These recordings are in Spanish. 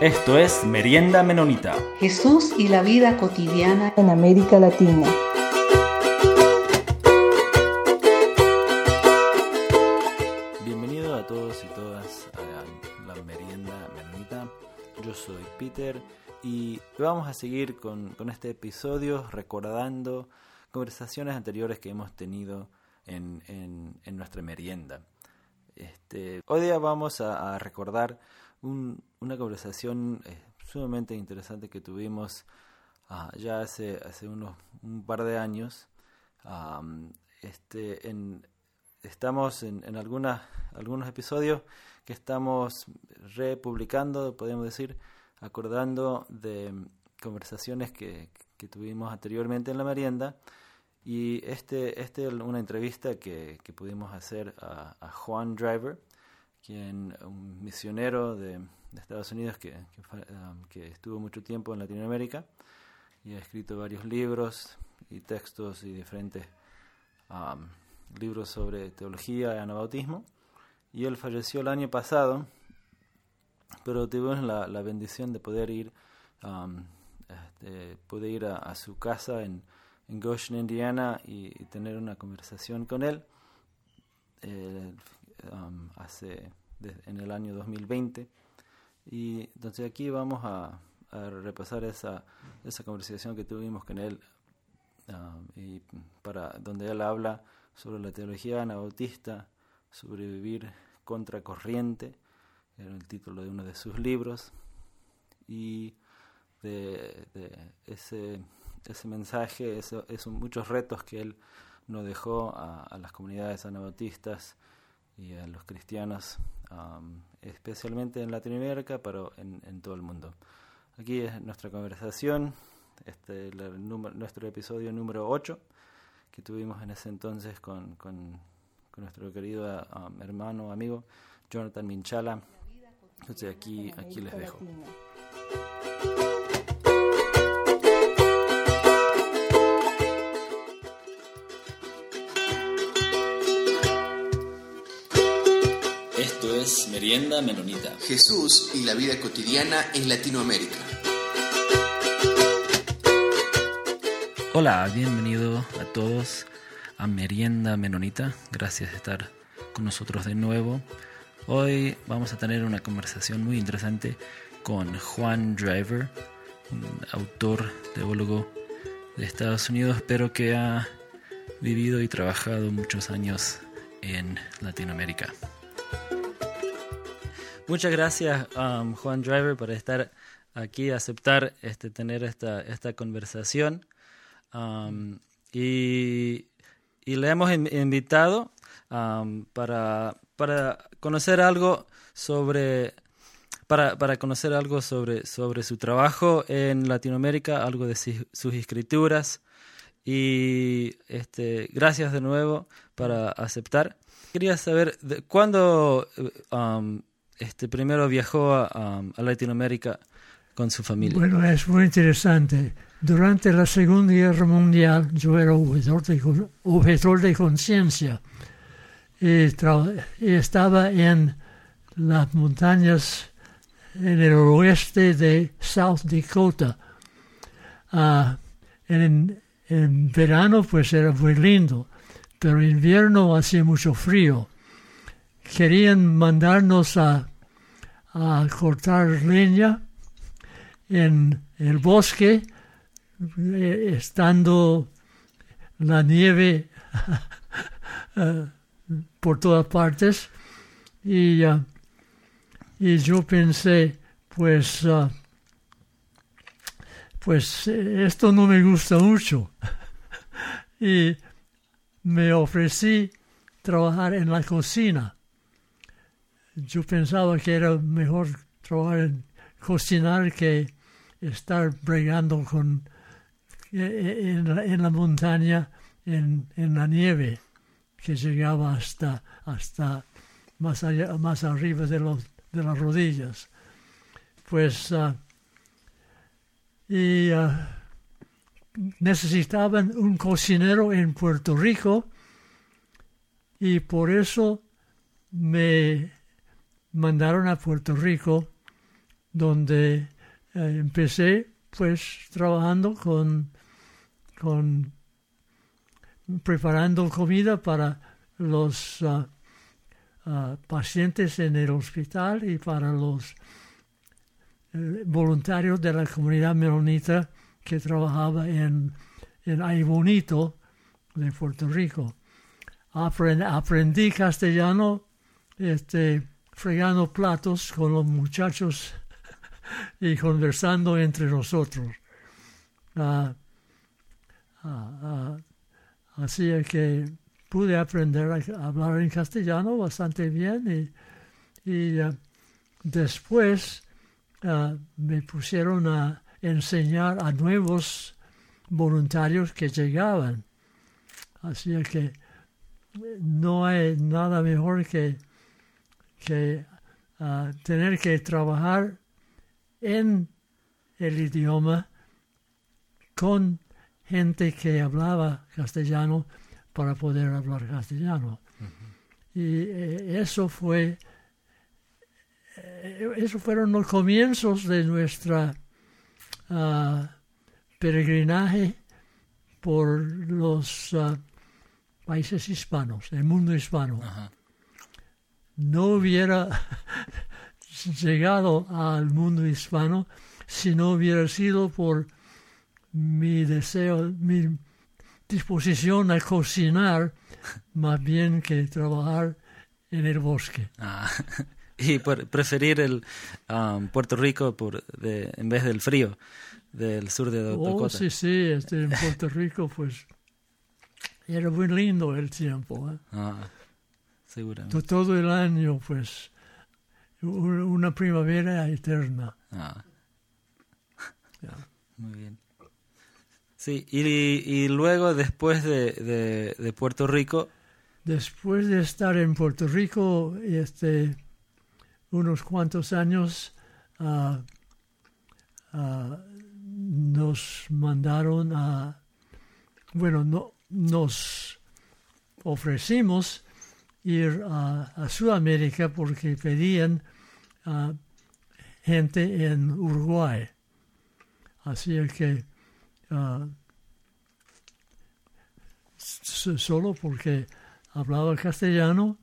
Esto es Merienda Menonita. Jesús y la vida cotidiana en América Latina. Bienvenido a todos y todas a la Merienda Menonita. Yo soy Peter y vamos a seguir con, este episodio recordando conversaciones anteriores que hemos tenido en, nuestra merienda. Este, hoy día vamos a recordar una conversación eh, sumamente interesante que tuvimos ah, ya hace, hace unos, un par de años. este, en, estamos en, en algunas, algunos episodios que estamos republicando, podemos decir, acordando de conversaciones que, que tuvimos anteriormente en la merienda. Y este, este es una entrevista que, que pudimos hacer a Juan Driver, quien un misionero de, Estados Unidos que, um, que, estuvo mucho tiempo en Latinoamérica y ha escrito varios libros y textos y diferentes um, libros sobre teología y anabautismo. Y él falleció el año pasado, pero tuvimos la, la bendición de poder ir, um, este, ir a, su casa en, en Goshen, Indiana, y, tener una conversación con él. Eh, Um, hace en el año 2020 y entonces aquí vamos a, repasar esa, esa conversación que tuvimos con él um, y para donde él habla sobre la teología anabautista sobrevivir contra corriente era el título de uno de sus libros y de, ese, ese mensaje, esos muchos retos que él nos dejó a, a las comunidades anabautistas y a los cristianos, especialmente en Latinoamérica, pero en, todo el mundo. Aquí es nuestra conversación, este, nuestro episodio número 8 que tuvimos en ese entonces con, con, nuestro querido hermano, amigo Jonathan Minchala. Entonces aquí, aquí les dejo. Merienda Menonita. Jesús y la vida cotidiana en Latinoamérica. Hola, bienvenido a todos a Merienda Menonita. Gracias de estar con nosotros de nuevo. Hoy vamos a tener una conversación muy interesante con Juan Driver, un autor, teólogo de Estados Unidos, pero que ha vivido y trabajado muchos años en Latinoamérica. Muchas gracias, um, Juan Driver, por estar aquí, aceptar este, tener esta, esta conversación. Um, y, le hemos invitado um, para, para conocer algo sobre para, para, conocer algo sobre, sobre su trabajo en Latinoamérica, algo de sus escrituras. Y este, gracias de nuevo para aceptar. Quería saber de, cuándo este, primero viajó a, Latinoamérica con su familia. Bueno, es muy interesante. Durante la Segunda Guerra Mundial yo era objetor de, conciencia y, estaba en las montañas en el oeste de South Dakota. Ah, en, en verano pues era muy lindo, pero en invierno hacía mucho frío. Querían mandarnos a a cortar leña en el bosque, eh, estando la nieve eh, por todas partes. Y, y yo pensé, pues, uh, pues esto no me gusta mucho. y me ofrecí trabajar en la cocina yo pensaba que era mejor trabajar en cocinar que estar bregando con eh, eh, en la, montaña en, la nieve que llegaba hasta hasta más allá, más arriba de los de las rodillas. Pues ah, y ah, necesitaban un cocinero en Puerto Rico y por eso me mandaron a Puerto Rico donde eh, empecé pues trabajando con, con preparando comida para los ah, pacientes en el hospital y para los eh, voluntarios de la comunidad menonita que trabajaba en, en Ay Bonito de Puerto Rico. aprendí castellano este, fregando platos con los muchachos y conversando entre nosotros. Ah, ah, ah, así que pude aprender a hablar en castellano bastante bien y, y después me pusieron a enseñar a nuevos voluntarios que llegaban. Así que no hay nada mejor que, que tener que trabajar en el idioma con gente que hablaba castellano para poder hablar castellano. Y eh, eso fue, eh, eso fueron los comienzos de nuestra uh, peregrinaje por los uh, países hispanos, el mundo hispano. No hubiera llegado al mundo hispano si no hubiera sido por mi deseo, mi disposición a cocinar más bien que trabajar en el bosque. Ah, y por preferir el um, Puerto Rico por de, en vez del frío del sur de Dakota. Oh, sí, sí, este, en Puerto Rico pues era muy lindo el tiempo. ¿eh? Ah, seguramente. Todo el año pues una primavera eterna. Ah. Muy bien. Sí, y, y luego después de, de, de, Puerto Rico. Después de estar en Puerto Rico este, unos cuantos años, uh, uh, nos mandaron a, bueno, no, nos ofrecimos ir a, a Sudamérica porque pedían gente en Uruguay. Así que uh, solo porque hablaba castellano,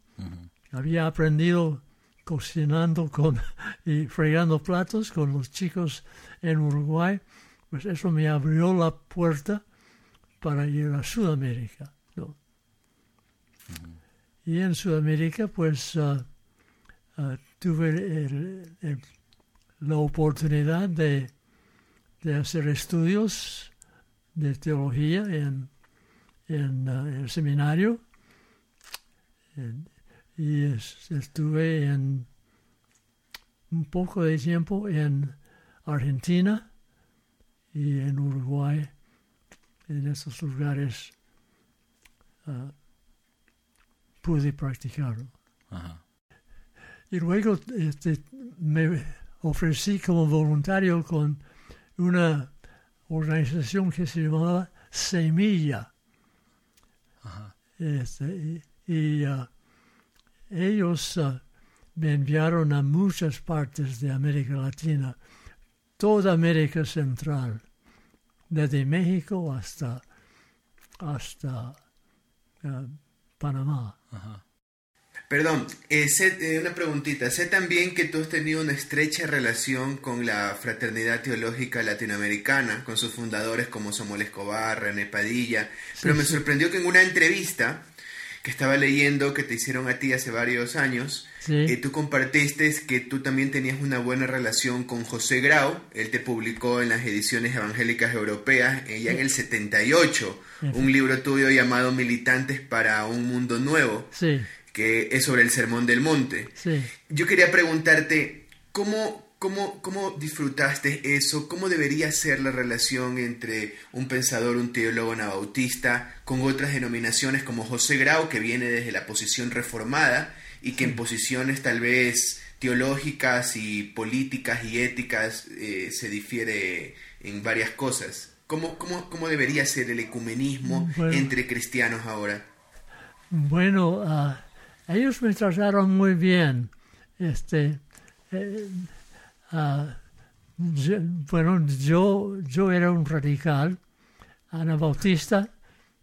había aprendido cocinando con y fregando platos con los chicos en Uruguay, pues eso me abrió la puerta para ir a Sudamérica. Y en Sudamérica, pues uh, tuve el, la oportunidad de, de, hacer estudios de teología en, en uh, el seminario. Y es, estuve en un poco de tiempo en Argentina y en Uruguay, en esos lugares pude practicarlo. Ajá. Y luego este, me ofrecí como voluntario con una organización que se llamaba Semilla. Ajá. Este, y, y uh, ellos uh, me enviaron a muchas partes de América Latina, toda América Central, desde México hasta, hasta uh, Panamá. Ajá. Perdón, eh, sé, eh, una preguntita. Sé también que tú has tenido una estrecha relación con la Fraternidad Teológica Latinoamericana, con sus fundadores como Samuel Escobar, René Padilla, pero me sorprendió que en una entrevista que estaba leyendo que te hicieron a ti hace varios años, Sí. eh, tú compartiste que tú también tenías una buena relación con José Grau. Él te publicó en las ediciones evangélicas europeas, eh, ya en el 78, un libro tuyo llamado Militantes para un Mundo Nuevo, que es sobre el Sermón del Monte. Yo quería preguntarte, ¿cómo, cómo, cómo disfrutaste eso? ¿Cómo debería ser la relación entre un pensador, un teólogo anabautista, con otras denominaciones como José Grau, que viene desde la posición reformada y que en posiciones tal vez teológicas y políticas y éticas eh, se difiere en varias cosas? ¿Cómo, cómo, cómo debería ser el ecumenismo Bueno. entre cristianos ahora? Bueno, ah, ellos me trataron muy bien. Este, eh, yo- bueno, yo, yo era un radical, anabautista,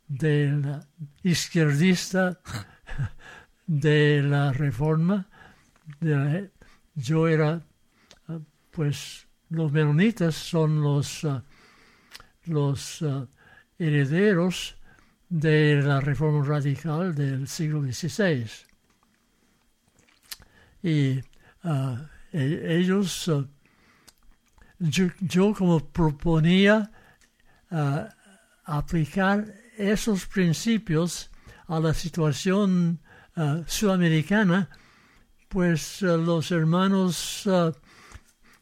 del izquierdista de la reforma. yo era, pues, los menonitas son los, ah, los ah, herederos de la reforma radical del siglo XVI. Y ah, e- ellos, ah, yo, yo como proponía ah, aplicar esos principios a la situación ah, sudamericana, pues los hermanos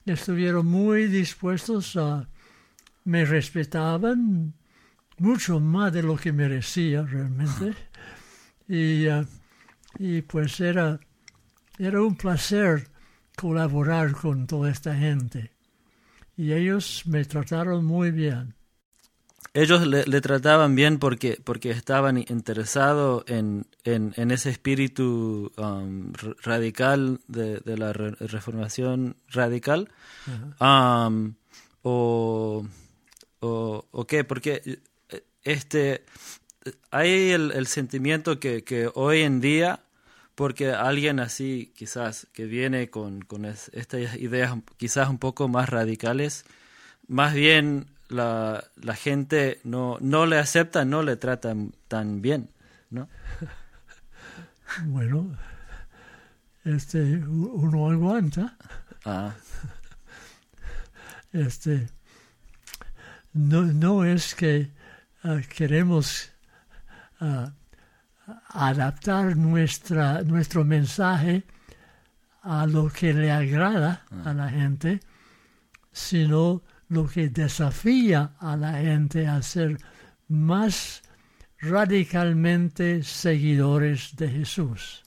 estuvieron muy dispuestos a, me respetaban mucho más de lo que merecía realmente. Y, y pues era, era un placer colaborar con toda esta gente. Y ellos me trataron muy bien. Ellos le, le trataban bien porque, porque estaban interesados en, en, en ese espíritu um, radical de, de la re- reformación radical. Um, o, o, o qué, porque eh, este, hay el, el sentimiento que, que hoy en día, porque alguien así quizás que viene con, con es- estas ideas quizás un poco más radicales, más bien la, la gente no, no le acepta, no le trata tan bien, ¿no? Bueno, este, uno aguanta. Ah, Este, no, no es que ah, queremos ah, adaptar nuestra, nuestro mensaje a lo que le agrada a la gente, sino lo que desafía a la gente a ser más radicalmente seguidores de Jesús.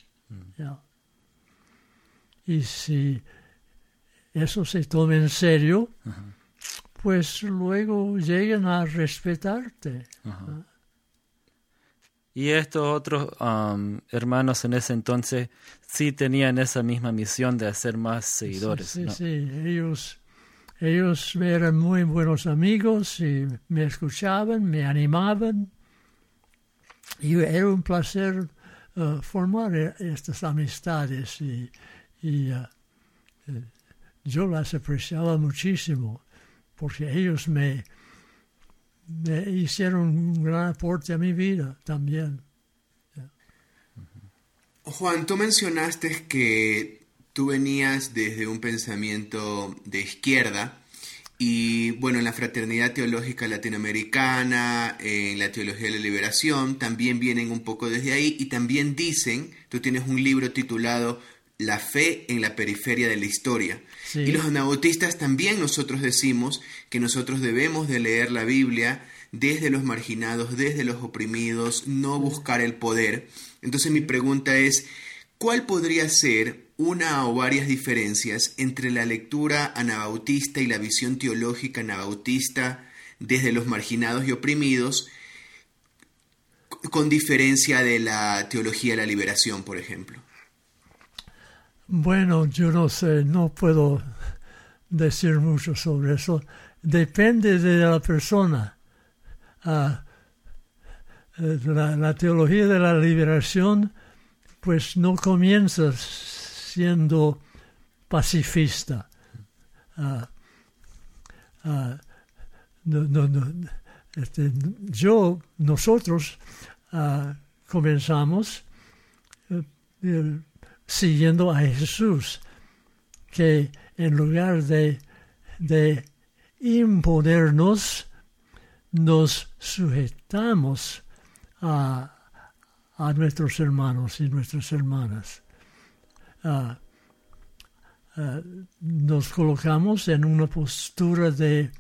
¿ya? Y si eso se toma en serio, pues luego llegan a respetarte. Y estos otros um, hermanos en ese entonces sí tenían esa misma misión de hacer más seguidores. Sí, sí, ¿no? sí. Ellos, ellos eran muy buenos amigos y me escuchaban, me animaban. Y era un placer eh, formar e- estas amistades y, y, eh, eh, yo las apreciaba muchísimo porque ellos me, me hicieron un gran aporte a mi vida también. Juan, tú mencionaste que tú venías desde un pensamiento de izquierda y bueno, en la fraternidad teológica latinoamericana, en la teología de la liberación, también vienen un poco desde ahí y también dicen, tú tienes un libro titulado La fe en la periferia de la historia. Sí. Y los anabautistas también nosotros decimos que nosotros debemos de leer la Biblia desde los marginados, desde los oprimidos, no buscar el poder. Entonces mi pregunta es, ¿cuál podría ser una o varias diferencias entre la lectura anabautista y la visión teológica anabautista desde los marginados y oprimidos, con diferencia de la teología de la liberación, por ejemplo? Bueno, yo no sé, no puedo decir mucho sobre eso. Depende de la persona. Ah, eh, la, teología de la liberación, pues no comienza siendo pacifista. Ah, ah, no, no, no, este, yo, nosotros comenzamos eh, siguiendo a Jesús, que en lugar de, imponernos, nos sujetamos a, a nuestros hermanos y nuestras hermanas. Ah, ah, nos colocamos en una postura de,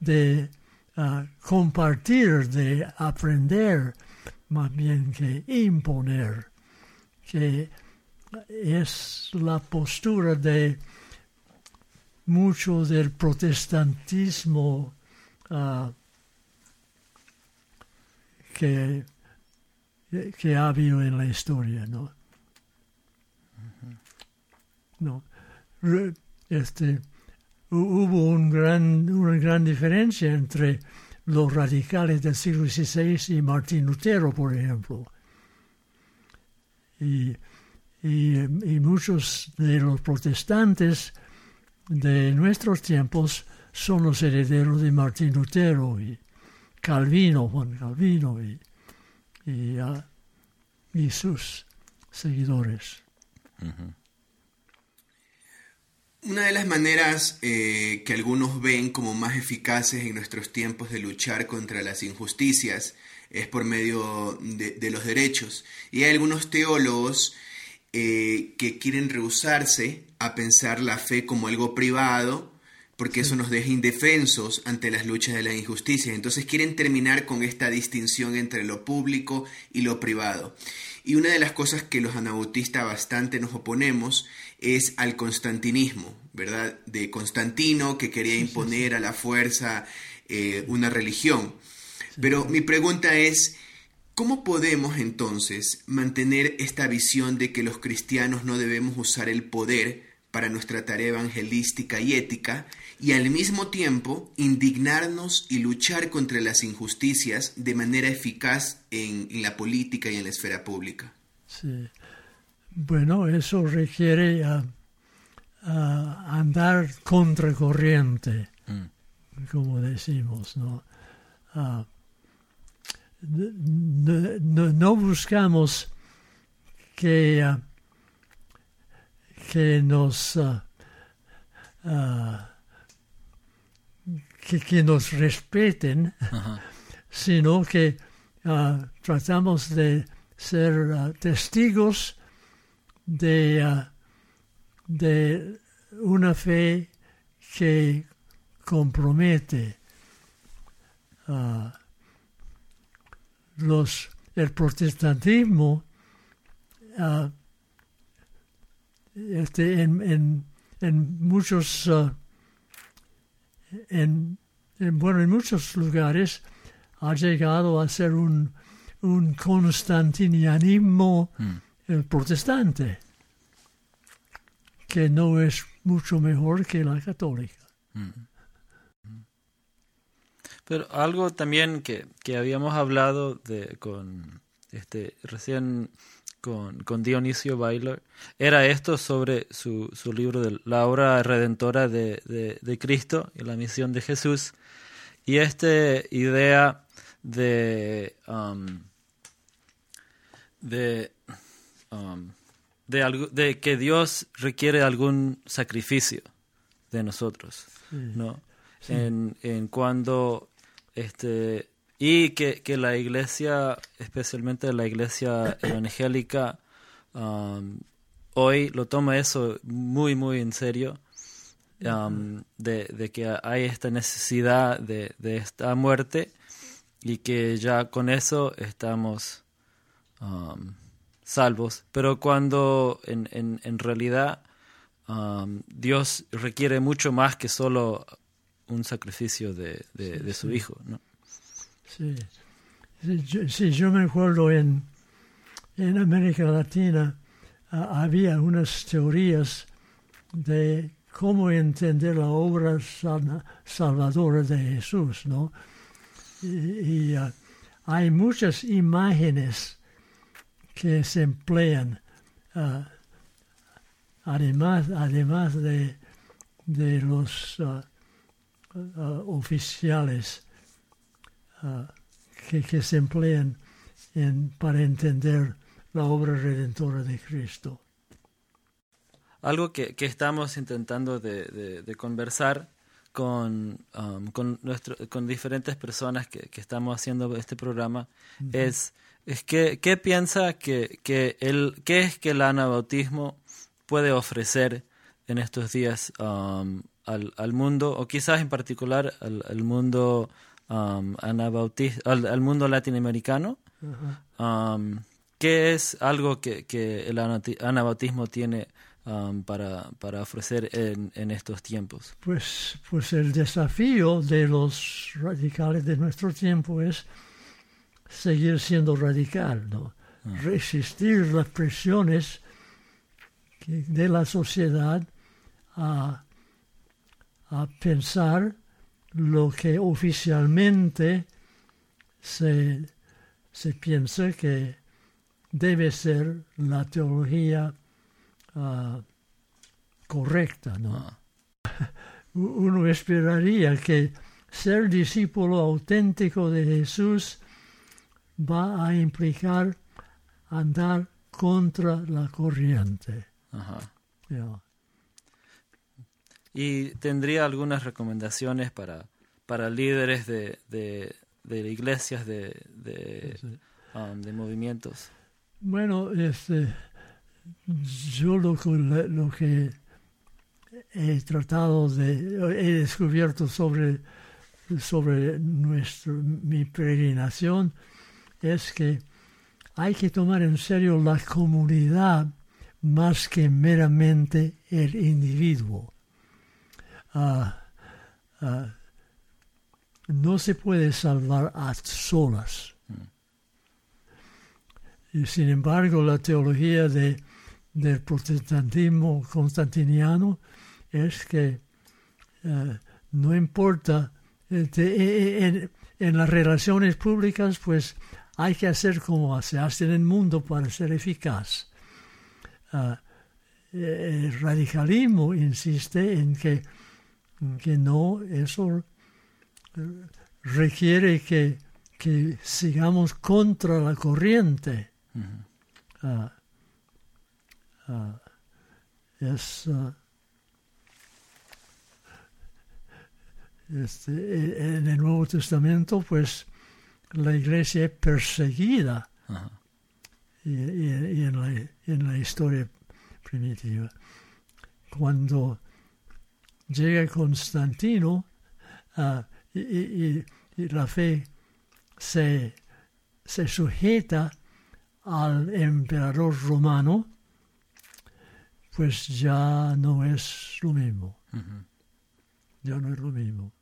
de ah, compartir, de aprender, más bien que imponer, que es la postura de mucho del protestantismo ah, que, que ha habido en la historia, ¿no? No. Re- Este, hubo un gran, una gran diferencia entre los radicales del siglo XVI y Martín Lutero, por ejemplo. Y, y, muchos de los protestantes de nuestros tiempos son los herederos de Martín Lutero y Calvino, Juan Calvino y, y, sus seguidores. Una de las maneras eh, que algunos ven como más eficaces en nuestros tiempos de luchar contra las injusticias es por medio de, los derechos. Y hay algunos teólogos eh, que quieren rehusarse a pensar la fe como algo privado, porque eso nos deja indefensos ante las luchas de la injusticia. Entonces quieren terminar con esta distinción entre lo público y lo privado. Y una de las cosas que los anabautistas bastante nos oponemos es al constantinismo, ¿verdad? De Constantino que quería imponer a la fuerza eh, una religión. Pero mi pregunta es, ¿cómo podemos entonces mantener esta visión de que los cristianos no debemos usar el poder para nuestra tarea evangelística y ética y al mismo tiempo indignarnos y luchar contra las injusticias de manera eficaz en, la política y en la esfera pública? Sí. Bueno, eso requiere ah, andar contracorriente, mm. como decimos, ¿no? Ah, no, buscamos que, que nos que, nos respeten, sino que tratamos de ser testigos de, de una fe que compromete uh, los, el protestantismo uh, este, en, en, en, muchos en, en, bueno en muchos lugares ha llegado a ser un, un constantinianismo mm protestante, que no es mucho mejor que la católica. Mm. Pero algo también que, que habíamos hablado de, con este recién con, con Dionisio Bailer era esto sobre su, su libro de la obra redentora de, de, Cristo y la misión de Jesús. Y esta idea de, um, de Um, de, de que Dios requiere algún sacrificio de nosotros, ¿no? En, en, cuando este y que, que, la iglesia, especialmente la iglesia evangélica, um, hoy lo toma eso muy, muy en serio, um, de, de, que hay esta necesidad de, de, esta muerte y que ya con eso estamos salvos, pero cuando en, en, en realidad um, Dios requiere mucho más que solo un sacrificio de, de, su Hijo. ¿no? Sí. Sí yo, me acuerdo en, en América Latina había unas teorías de cómo entender la obra salvadora de Jesús, ¿no? Y, uh, hay muchas imágenes que se emplean, ah, además, además de, de los ah, ah, oficiales que, que, se emplean en, para entender la obra redentora de Cristo. Algo que, que estamos intentando de, de, conversar con, um, con, nuestro, con diferentes personas que, que, estamos haciendo este programa es es que, ¿qué piensa que, que el, qué es que el anabautismo puede ofrecer en estos días um, al, al, mundo, o quizás en particular al, mundo um, al, mundo latinoamericano? Um, ¿Qué es algo que, que el anabautismo tiene para, para, ofrecer en, en, estos tiempos? Pues, pues el desafío de los radicales de nuestro tiempo es seguir siendo radical, ¿no? Ah. resistir las presiones de la sociedad a, a pensar lo que oficialmente se, se piensa que debe ser la teología ah, correcta, ¿no? Ah. Uno esperaría que ser discípulo auténtico de Jesús va a implicar andar contra la corriente. Ajá. ¿Y tendría algunas recomendaciones para, para líderes de, de, de iglesias, de, de, Sí. um, de movimientos? Bueno, este, yo lo, que- lo que he tratado de, he descubierto sobre, sobre nuestro, mi peregrinación es que hay que tomar en serio la comunidad más que meramente el individuo. Ah, ah, no se puede salvar a solas. Y sin embargo, la teología de, del protestantismo constantiniano es que eh, no importa, eh, te- eh, en, las relaciones públicas, pues hay que hacer como se hace en el mundo para ser eficaz. Ah, eh, el radicalismo insiste en que, que no, eso eh, requiere que, que sigamos contra la corriente. Ah, ah, es, ah, este, e- en el Nuevo Testamento, pues la iglesia es perseguida y, y- y en, la, en la historia primitiva. Cuando llega Constantino ah, y, y- y- y la fe se, se sujeta al emperador romano, pues ya no es lo mismo. Ya no es lo mismo.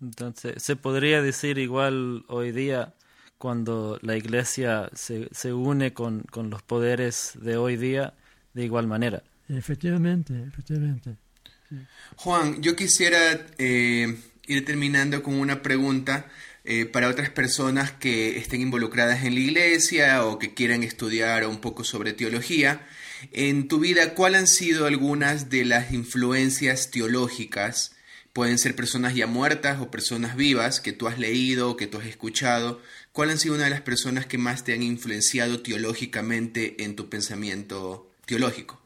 Entonces, se podría decir igual hoy día, cuando la iglesia se, se une con, con los poderes de hoy día, de igual manera. Efectivamente, efectivamente. Juan, yo quisiera eh, ir terminando con una pregunta eh, para otras personas que estén involucradas en la iglesia o que quieran estudiar un poco sobre teología. En tu vida, ¿cuáles han sido algunas de las influencias teológicas? Pueden ser personas ya muertas o personas vivas que tú has leído o que tú has escuchado. ¿Cuál han sido una de las personas que más te han influenciado teológicamente en tu pensamiento teológico?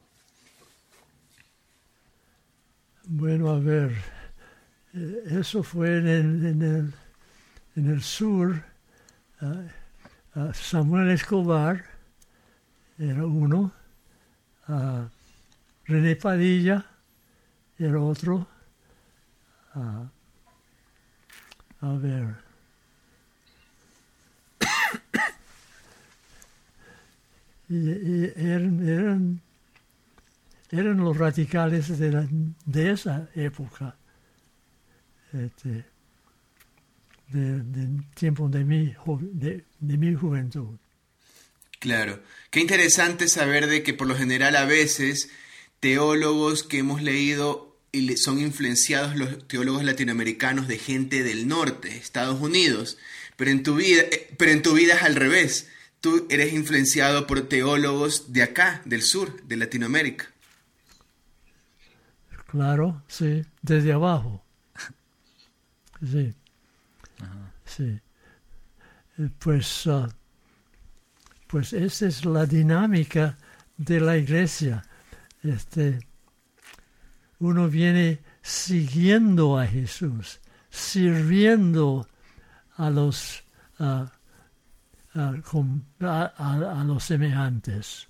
Bueno, a ver, eh, eso fue en el, en el, en el sur. Samuel Escobar era uno, ah, René Padilla era otro. a ver. Y, eran eran los radicales de, de esa época, este, de, tiempo de mi, de, de mi juventud. Claro, qué interesante saber de que por lo general a veces teólogos que hemos leído y son influenciados los teólogos latinoamericanos de gente del norte, Estados Unidos, pero en tu vida, eh, pero en tu vida es al revés. Tú eres influenciado por teólogos de acá, del sur, de Latinoamérica. Claro, sí, desde abajo. Sí, sí. Eh, Pues, ah, pues esa es la dinámica de la iglesia. Este, uno viene siguiendo a Jesús, sirviendo a los, ah, ah, a, a- a los semejantes.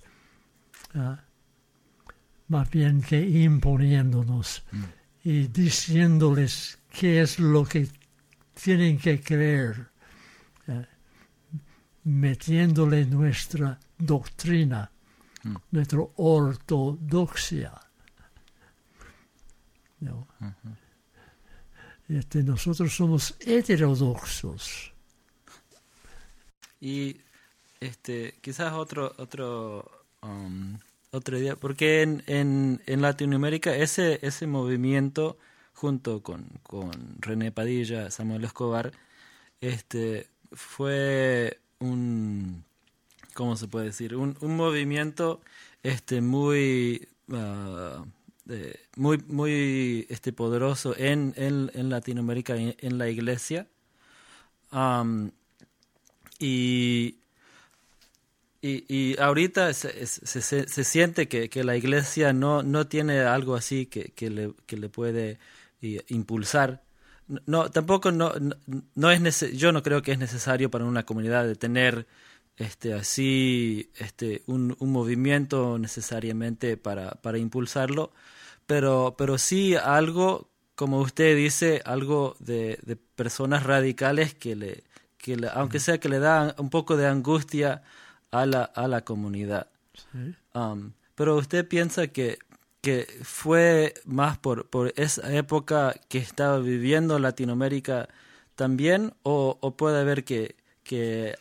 Más bien que imponiéndonos y diciéndoles qué es lo que tienen que creer, eh, metiéndole nuestra doctrina, nuestra ortodoxia. ¿no? Este, nosotros somos heterodoxos. Y este, quizás otro, otro, um, otra idea, porque en, en, en Latinoamérica ese, ese movimiento junto con, con René Padilla, Samuel Escobar, este, fue un, ¿cómo se puede decir? Un, un movimiento este, muy, ah, muy, muy este, poderoso en, en, Latinoamérica, en, la iglesia. y, y, ahorita se, se, se, siente que, que, la iglesia no, no tiene algo así que, que, le, que le puede impulsar. No tampoco no, no, es yo no creo que es necesario para una comunidad de tener este así este un, un movimiento necesariamente para, para impulsarlo. Pero pero sí algo como usted dice algo de, de personas radicales que le que aunque sea que le dan un poco de angustia a la a la comunidad. Um, pero usted piensa que que fue más por, por esa época que estaba viviendo Latinoamérica también o, o puede haber que, que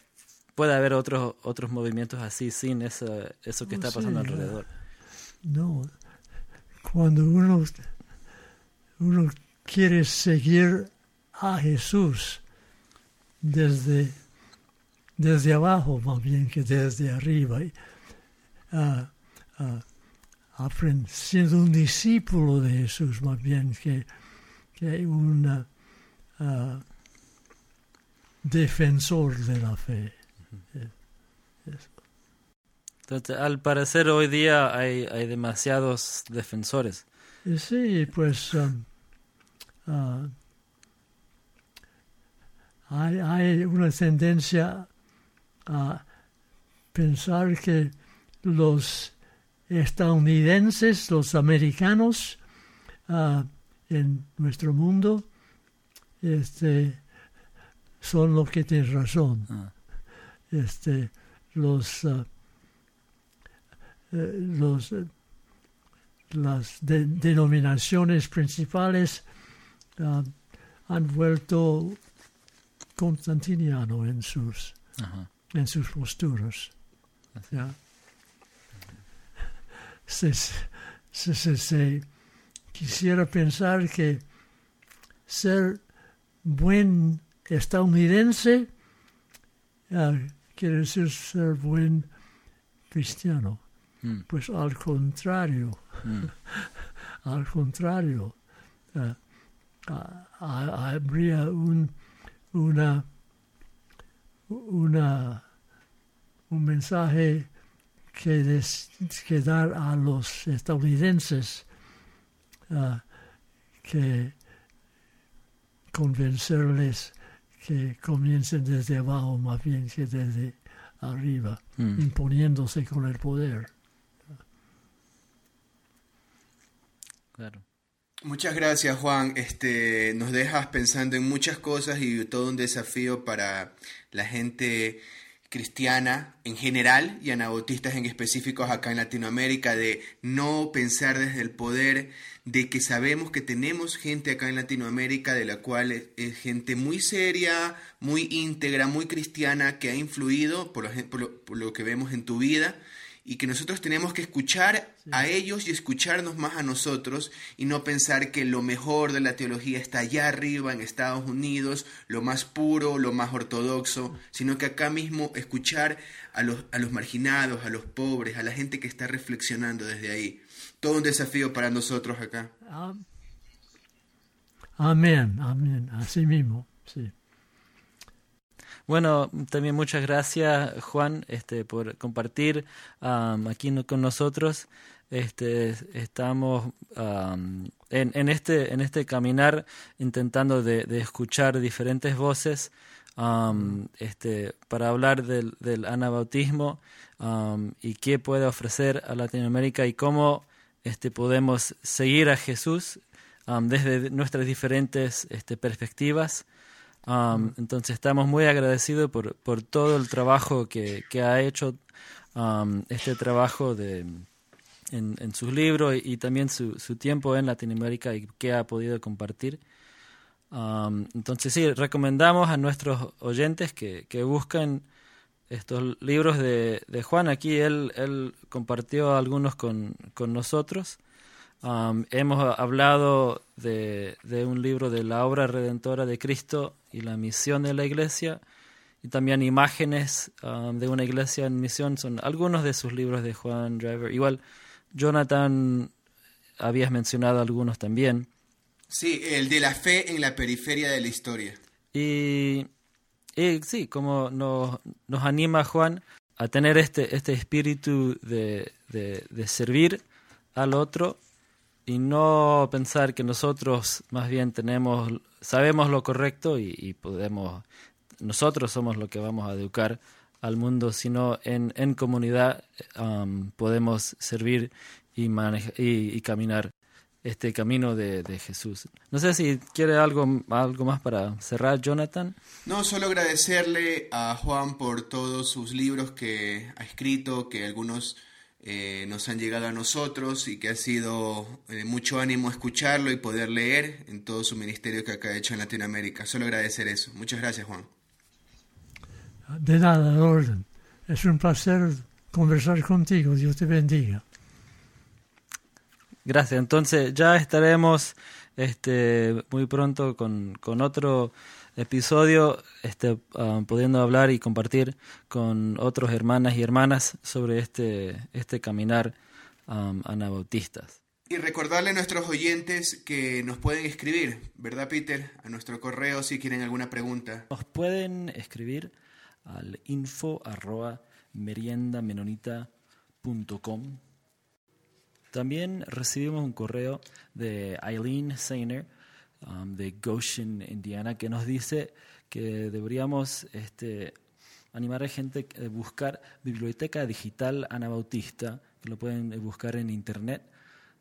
puede haber otros otros movimientos así sin eso, eso que está pasando alrededor. No, cuando uno, uno quiere seguir a Jesús desde, desde abajo, más bien que desde arriba, uh, uh, siendo un discípulo de Jesús, más bien que, que un uh, defensor de la fe. Entonces, al parecer hoy día hay, hay demasiados defensores. Sí, pues um, uh, hay, hay, una tendencia a pensar que los estadounidenses, los americanos uh, en nuestro mundo, este, son los que tienen razón. Ah. Este, los, uh, eh, los eh, las denominaciones principales uh, han vuelto constantiniano en sus, en sus posturas. ¿ya? se, se, se, quisiera pensar que ser buen estadounidense uh, quiere decir ser buen cristiano. Mm. Pues al contrario, mm. al contrario, uh, habría un, una, una, un mensaje que, dar a los estadounidenses uh, que convencerles que comiencen desde abajo más bien que desde arriba, mm. imponiéndose con el poder. Claro. Muchas gracias, Juan. Este, nos dejas pensando en muchas cosas y todo un desafío para la gente cristiana en general y anabautistas en específicos acá en Latinoamérica de no pensar desde el poder, de que sabemos que tenemos gente acá en Latinoamérica de la cual es, gente muy seria, muy íntegra, muy cristiana, que ha influido por por lo que vemos en tu vida y que nosotros tenemos que escuchar a ellos y escucharnos más a nosotros y no pensar que lo mejor de la teología está allá arriba en Estados Unidos, lo más puro, lo más ortodoxo, sino que acá mismo escuchar a los, a los marginados, a los pobres, a la gente que está reflexionando desde ahí. Todo un desafío para nosotros acá. Amén, amén, así mismo, sí. Bueno, también muchas gracias Juan este, por compartir aquí con nosotros. Este, estamos en, en, este, en este caminar intentando de, escuchar diferentes voces este, para hablar del, del anabautismo y qué puede ofrecer a Latinoamérica y cómo este, podemos seguir a Jesús desde nuestras diferentes este, perspectivas. Um, entonces estamos muy agradecidos por, por todo el trabajo que, que ha hecho, um, este trabajo de, en, en sus libros y, también su, su, tiempo en Latinoamérica y que ha podido compartir. Um, entonces sí, recomendamos a nuestros oyentes que, que busquen estos libros de, de, Juan. Aquí él, él compartió algunos con, con nosotros. Um, hemos hablado de, de, un libro de la obra redentora de Cristo y la misión de la iglesia, y también imágenes um, de una iglesia en misión, son algunos de sus libros de Juan Driver. Igual, Jonathan, habías mencionado algunos también. Sí, el de la fe en la periferia de la historia. Y, y sí, como nos, nos anima Juan a tener este, este espíritu de, de, de servir al otro y no pensar que nosotros más bien tenemos sabemos lo correcto y, podemos nosotros somos los que vamos a educar al mundo sino en, en comunidad um, podemos servir y, y, y, caminar este camino de, de, Jesús. No sé si quiere algo, algo más para cerrar, Jonathan. No, solo agradecerle a Juan por todos sus libros que ha escrito, que algunos eh, nos han llegado a nosotros y que ha sido eh, mucho ánimo escucharlo y poder leer en todo su ministerio que acá ha hecho en Latinoamérica. Solo agradecer eso. Muchas gracias, Juan. De nada, de orden. Es un placer conversar contigo. Dios te bendiga. Gracias. Entonces ya estaremos este, muy pronto con, con otro episodio este, uh, pudiendo hablar y compartir con otros hermanas y hermanas sobre este, este caminar um, anabautistas. Y recordarle a nuestros oyentes que nos pueden escribir, ¿verdad Peter? A nuestro correo si quieren alguna pregunta. Nos pueden escribir al info arroba meriendamenonita.com. También recibimos un correo de Eileen Seiner, um, de Goshen, Indiana, que nos dice que deberíamos este, animar a gente a buscar Biblioteca Digital Anabautista, que lo pueden buscar en internet,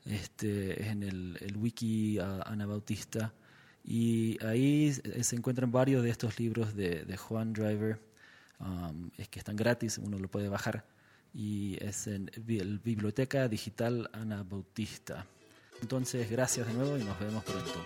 este, en el, el wiki uh, Anabautista, y ahí se encuentran varios de estos libros de, de Juan Driver, um, es que están gratis, uno lo puede bajar, y es en el Biblioteca Digital Anabautista. Entonces, gracias de nuevo y nos vemos pronto.